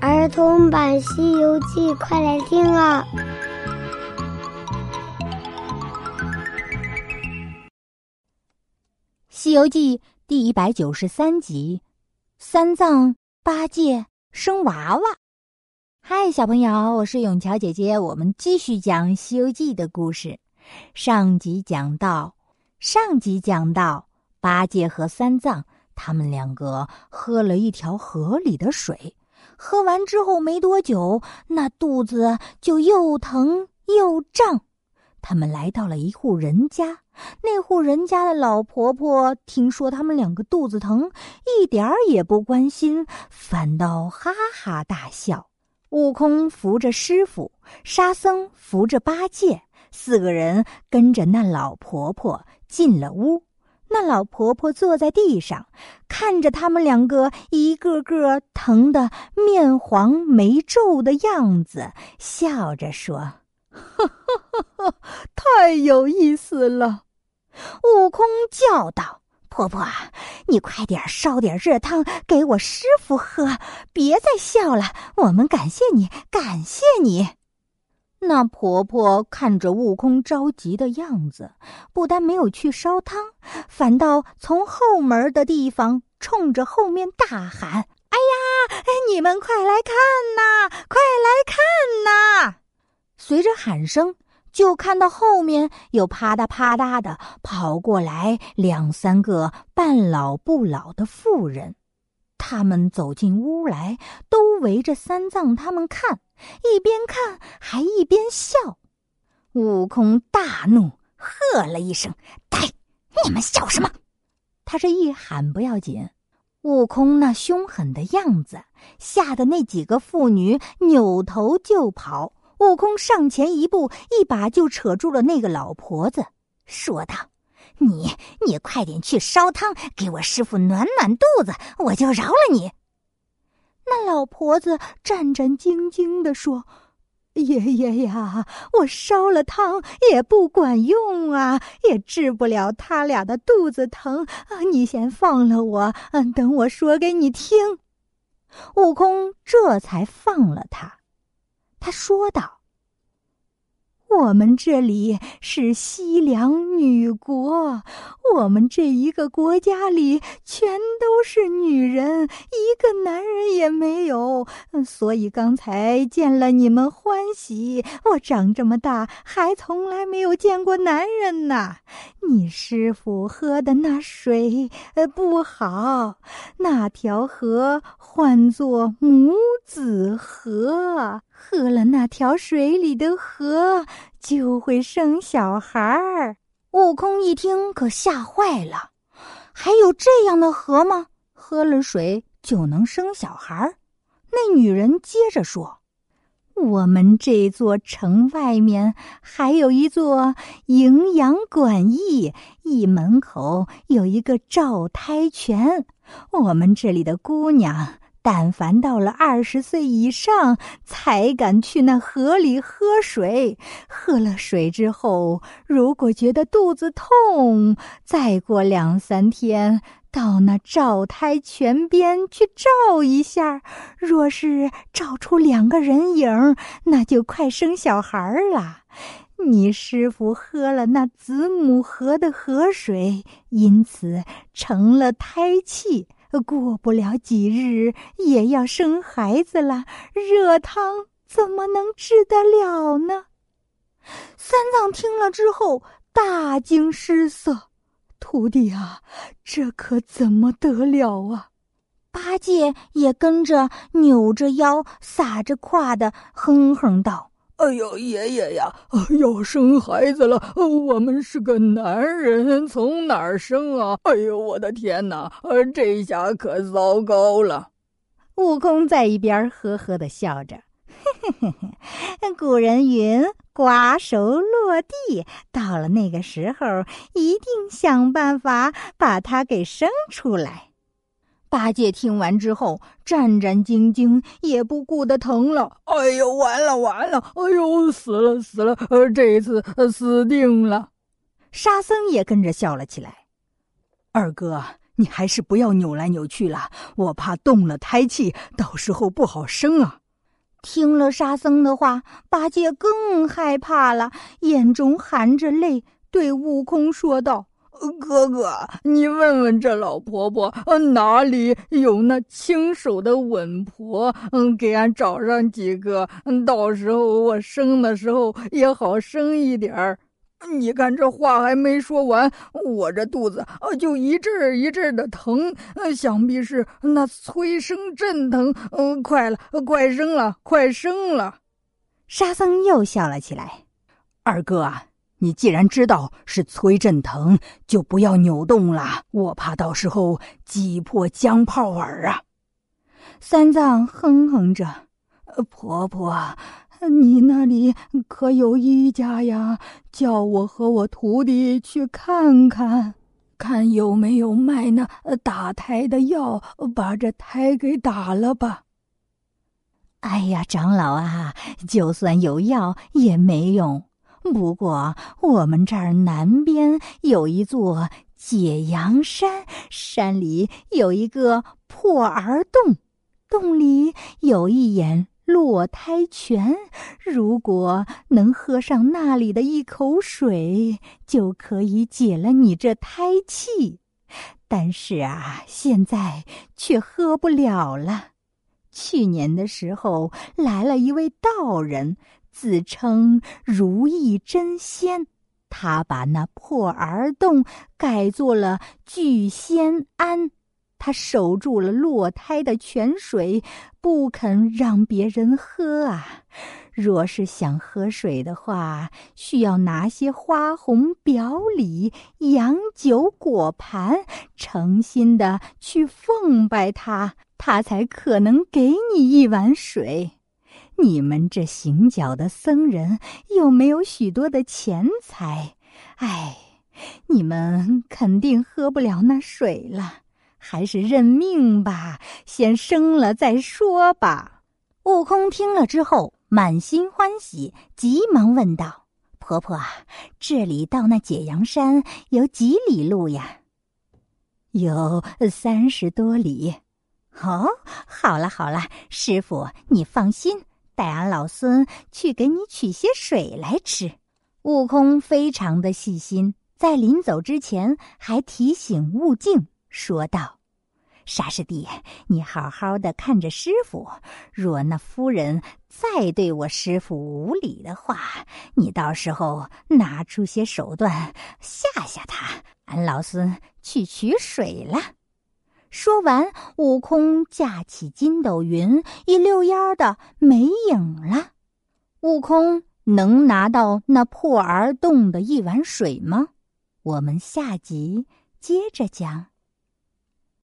儿童版《西游记》，快来听啊！《西游记》第一百九十三集：三藏八戒生娃娃。嗨，小朋友，我是永桥姐姐，我们继续讲《西游记》的故事。上集讲到，上集讲到，八戒和三藏他们两个喝了一条河里的水。喝完之后没多久，那肚子就又疼又胀。他们来到了一户人家，那户人家的老婆婆听说他们两个肚子疼，一点儿也不关心，反倒哈哈大笑。悟空扶着师傅，沙僧扶着八戒，四个人跟着那老婆婆进了屋。那老婆婆坐在地上，看着他们两个一个个疼得面黄眉皱的样子，笑着说：“哈哈哈，太有意思了。”悟空叫道：“婆婆，你快点烧点热汤给我师傅喝，别再笑了，我们感谢你，感谢你。”那婆婆看着悟空着急的样子，不但没有去烧汤，反倒从后门的地方冲着后面大喊：“哎呀，哎你们快来看呐，快来看呐！”随着喊声，就看到后面有啪嗒啪嗒的跑过来两三个半老不老的妇人。他们走进屋来，都围着三藏他们看，一边看还一边笑。悟空大怒，喝了一声：“呆，你们笑什么？”他这一喊不要紧，悟空那凶狠的样子，吓得那几个妇女扭头就跑。悟空上前一步，一把就扯住了那个老婆子，说道。你你快点去烧汤，给我师傅暖暖肚子，我就饶了你。那老婆子战战兢兢的说：“爷爷呀，我烧了汤也不管用啊，也治不了他俩的肚子疼啊！你先放了我，嗯，等我说给你听。”悟空这才放了他。他说道。我们这里是西凉女国，我们这一个国家里全都是女人，一个男人也没有。所以刚才见了你们欢喜。我长这么大还从来没有见过男人呢。你师傅喝的那水呃不好，那条河唤作母子河。喝了那条水里的河，就会生小孩儿。悟空一听，可吓坏了。还有这样的河吗？喝了水就能生小孩儿？那女人接着说：“我们这座城外面还有一座营养馆驿，驿门口有一个照胎泉。我们这里的姑娘。”但凡到了二十岁以上，才敢去那河里喝水。喝了水之后，如果觉得肚子痛，再过两三天到那照胎泉边去照一下。若是照出两个人影，那就快生小孩了。你师傅喝了那子母河的河水，因此成了胎气。过不了几日也要生孩子了，热汤怎么能治得了呢？三藏听了之后大惊失色：“徒弟啊，这可怎么得了啊？”八戒也跟着扭着腰、撒着胯的哼哼道。哎呦，爷爷呀，要生孩子了！我们是个男人，从哪儿生啊？哎呦，我的天哪！这下可糟糕了。悟空在一边呵呵的笑着，嘿嘿嘿嘿。古人云：“瓜熟落地。”到了那个时候，一定想办法把它给生出来。八戒听完之后，战战兢兢，也不顾得疼了。哎呦，完了完了！哎呦，死了死了！呃，这一次死定了。沙僧也跟着笑了起来。二哥，你还是不要扭来扭去了，我怕动了胎气，到时候不好生啊。听了沙僧的话，八戒更害怕了，眼中含着泪，对悟空说道：“哥哥，你问问这老婆婆，哪里有那轻手的稳婆？嗯，给俺找上几个，到时候我生的时候也好生一点儿。”你看这话还没说完，我这肚子啊就一阵一阵的疼，想必是那催生阵疼。嗯，快了，快生了，快生了！沙僧又笑了起来。二哥啊，你既然知道是催阵疼，就不要扭动了，我怕到时候挤破姜泡耳啊！三藏哼哼着，婆婆。你那里可有医家呀？叫我和我徒弟去看看，看有没有卖那打胎的药，把这胎给打了吧。哎呀，长老啊，就算有药也没用。不过我们这儿南边有一座解阳山，山里有一个破儿洞，洞里有一眼。落胎泉，如果能喝上那里的一口水，就可以解了你这胎气。但是啊，现在却喝不了了。去年的时候来了一位道人，自称如意真仙，他把那破儿洞改做了聚仙庵。他守住了落胎的泉水，不肯让别人喝啊！若是想喝水的话，需要拿些花红表里、洋酒果盘，诚心的去奉拜他，他才可能给你一碗水。你们这行脚的僧人又没有许多的钱财，哎，你们肯定喝不了那水了。还是认命吧，先生了再说吧。悟空听了之后，满心欢喜，急忙问道：“婆婆，这里到那解阳山有几里路呀？”“有三十多里。”“哦，好了好了，师傅你放心，带俺老孙去给你取些水来吃。”悟空非常的细心，在临走之前还提醒悟净。说道：“沙师弟，你好好的看着师傅。若那夫人再对我师傅无礼的话，你到时候拿出些手段吓吓他。俺老孙去取水了。”说完，悟空架起筋斗云，一溜烟儿的没影了。悟空能拿到那破儿洞的一碗水吗？我们下集接着讲。